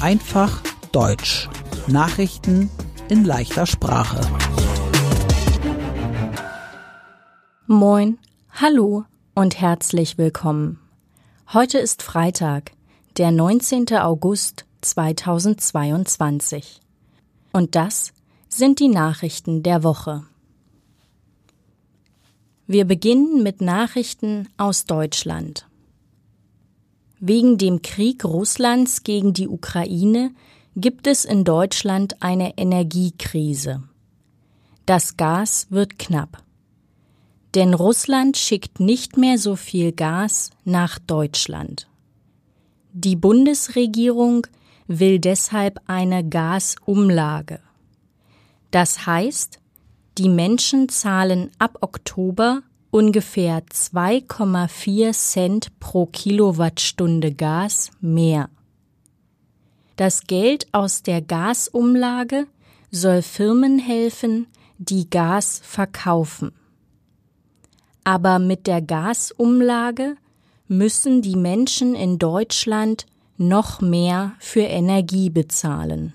Einfach Deutsch. Nachrichten in leichter Sprache. Moin, hallo und herzlich willkommen. Heute ist Freitag, der 19. August 2022. Und das sind die Nachrichten der Woche. Wir beginnen mit Nachrichten aus Deutschland. Wegen dem Krieg Russlands gegen die Ukraine gibt es in Deutschland eine Energiekrise. Das Gas wird knapp. Denn Russland schickt nicht mehr so viel Gas nach Deutschland. Die Bundesregierung will deshalb eine Gasumlage. Das heißt, die Menschen zahlen ab Oktober ungefähr 2,4 Cent pro Kilowattstunde Gas mehr. Das Geld aus der Gasumlage soll Firmen helfen, die Gas verkaufen. Aber mit der Gasumlage müssen die Menschen in Deutschland noch mehr für Energie bezahlen.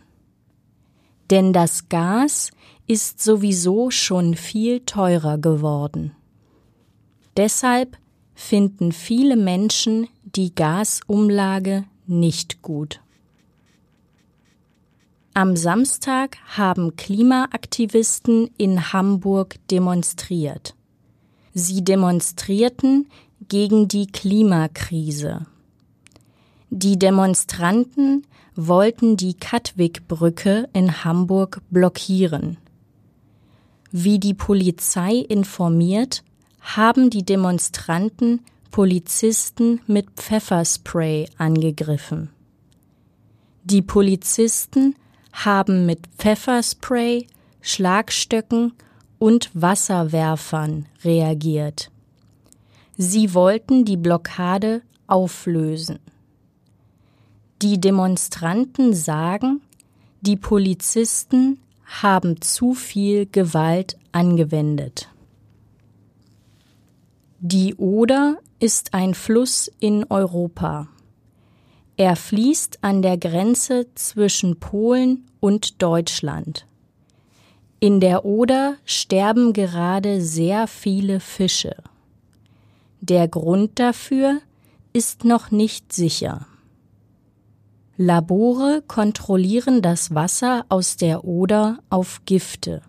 Denn das Gas ist sowieso schon viel teurer geworden. Deshalb finden viele Menschen die Gasumlage nicht gut. Am Samstag haben Klimaaktivisten in Hamburg demonstriert. Sie demonstrierten gegen die Klimakrise. Die Demonstranten wollten die Katwig-Brücke in Hamburg blockieren. Wie die Polizei informiert, haben die Demonstranten Polizisten mit Pfefferspray angegriffen. Die Polizisten haben mit Pfefferspray, Schlagstöcken und Wasserwerfern reagiert. Sie wollten die Blockade auflösen. Die Demonstranten sagen, die Polizisten haben zu viel Gewalt angewendet. Die Oder ist ein Fluss in Europa. Er fließt an der Grenze zwischen Polen und Deutschland. In der Oder sterben gerade sehr viele Fische. Der Grund dafür ist noch nicht sicher. Labore kontrollieren das Wasser aus der Oder auf Gifte.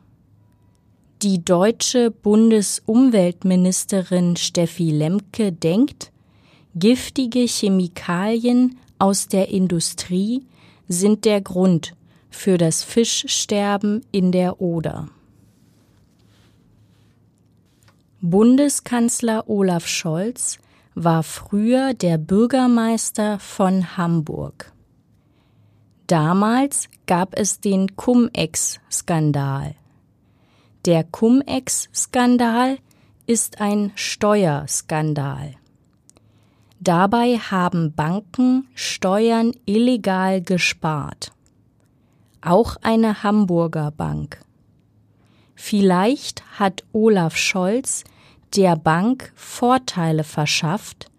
Die deutsche Bundesumweltministerin Steffi Lemke denkt, giftige Chemikalien aus der Industrie sind der Grund für das Fischsterben in der Oder. Bundeskanzler Olaf Scholz war früher der Bürgermeister von Hamburg. Damals gab es den Cum-Ex-Skandal. Der Cum-Ex-Skandal ist ein Steuerskandal. Dabei haben Banken Steuern illegal gespart. Auch eine Hamburger Bank. Vielleicht hat Olaf Scholz der Bank Vorteile verschafft,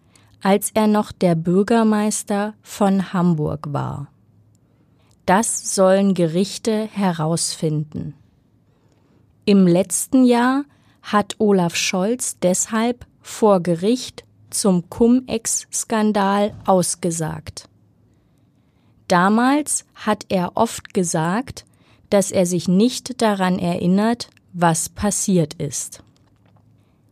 als er noch der Bürgermeister von Hamburg war. Das sollen Gerichte herausfinden. Im letzten Jahr hat Olaf Scholz deshalb vor Gericht zum Cum-Ex-Skandal ausgesagt. Damals hat er oft gesagt, dass er sich nicht daran erinnert, was passiert ist.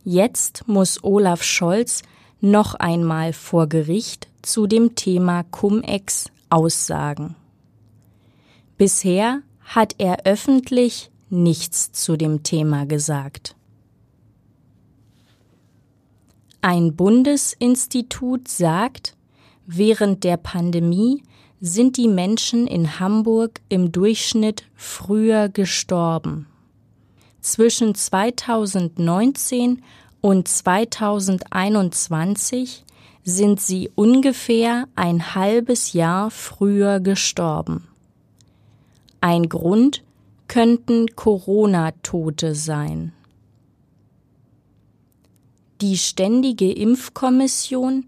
Jetzt muss Olaf Scholz noch einmal vor Gericht zu dem Thema Cum-Ex aussagen. Bisher hat er öffentlich nichts zu dem Thema gesagt. Ein Bundesinstitut sagt, während der Pandemie sind die Menschen in Hamburg im Durchschnitt früher gestorben. Zwischen 2019 und 2021 sind sie ungefähr ein halbes Jahr früher gestorben. Ein Grund könnten Corona-Tote sein. Die Ständige Impfkommission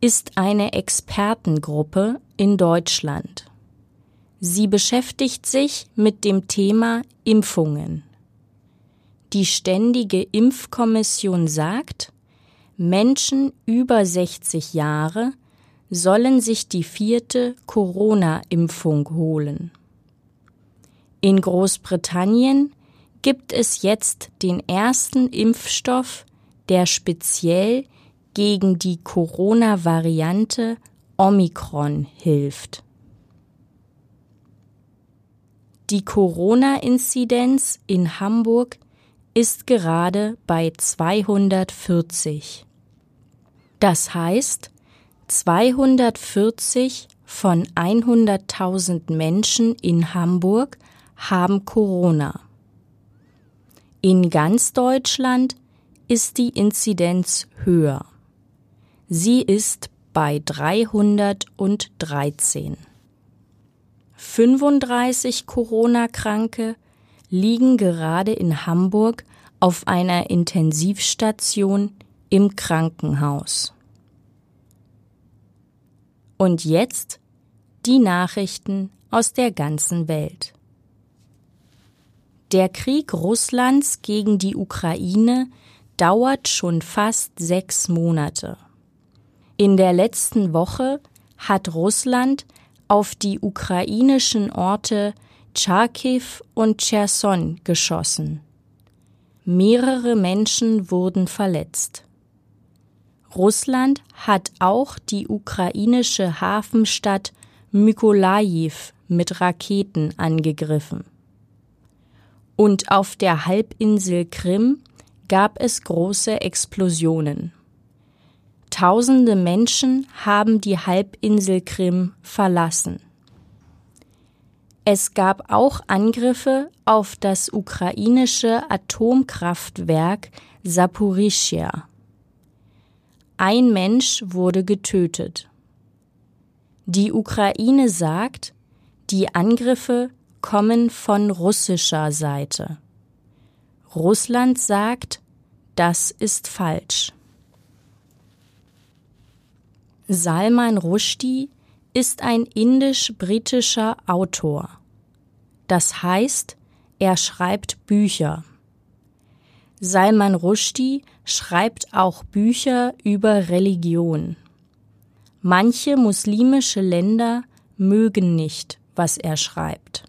ist eine Expertengruppe in Deutschland. Sie beschäftigt sich mit dem Thema Impfungen. Die Ständige Impfkommission sagt, Menschen über 60 Jahre sollen sich die vierte Corona-Impfung holen. In Großbritannien gibt es jetzt den ersten Impfstoff, der speziell gegen die Corona-Variante Omikron hilft. Die Corona-Inzidenz in Hamburg ist gerade bei 240. Das heißt, 240 von 100.000 Menschen in Hamburg haben Corona. In ganz Deutschland ist die Inzidenz höher. Sie ist bei 313. 35 Corona-Kranke liegen gerade in Hamburg auf einer Intensivstation im Krankenhaus. Und jetzt die Nachrichten aus der ganzen Welt. Der Krieg Russlands gegen die Ukraine dauert schon fast sechs Monate. In der letzten Woche hat Russland auf die ukrainischen Orte Charkiw und Cherson geschossen. Mehrere Menschen wurden verletzt. Russland hat auch die ukrainische Hafenstadt Mykolajiw mit Raketen angegriffen. Und auf der Halbinsel Krim gab es große Explosionen. Tausende Menschen haben die Halbinsel Krim verlassen. Es gab auch Angriffe auf das ukrainische Atomkraftwerk Saporischschja. Ein Mensch wurde getötet. Die Ukraine sagt, die Angriffe kommen von russischer Seite. Russland sagt, das ist falsch. Salman Rushdie ist ein indisch-britischer Autor. Das heißt, er schreibt Bücher. Salman Rushdie schreibt auch Bücher über Religion. Manche muslimische Länder mögen nicht, was er schreibt.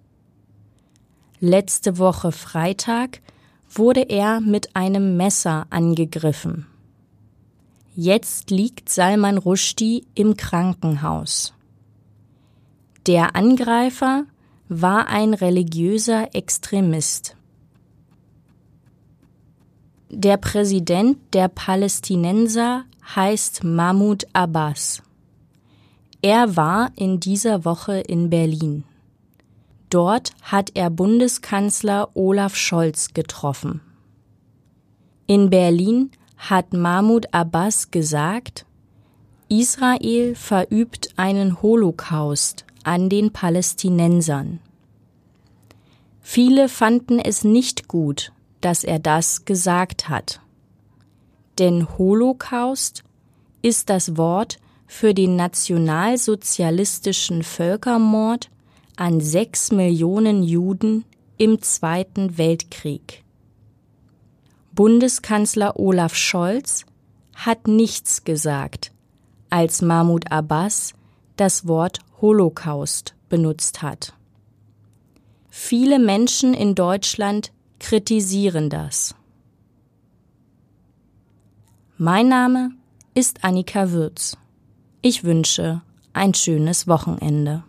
Letzte Woche Freitag wurde er mit einem Messer angegriffen. Jetzt liegt Salman Rushdie im Krankenhaus. Der Angreifer war ein religiöser Extremist. Der Präsident der Palästinenser heißt Mahmoud Abbas. Er war in dieser Woche in Berlin. Dort hat er Bundeskanzler Olaf Scholz getroffen. In Berlin hat Mahmoud Abbas gesagt, Israel verübt einen Holocaust an den Palästinensern. Viele fanden es nicht gut, dass er das gesagt hat. Denn Holocaust ist das Wort für den nationalsozialistischen Völkermord an sechs Millionen Juden im Zweiten Weltkrieg. Bundeskanzler Olaf Scholz hat nichts gesagt, als Mahmoud Abbas das Wort Holocaust benutzt hat. Viele Menschen in Deutschland kritisieren das. Mein Name ist Annika Würz. Ich wünsche ein schönes Wochenende.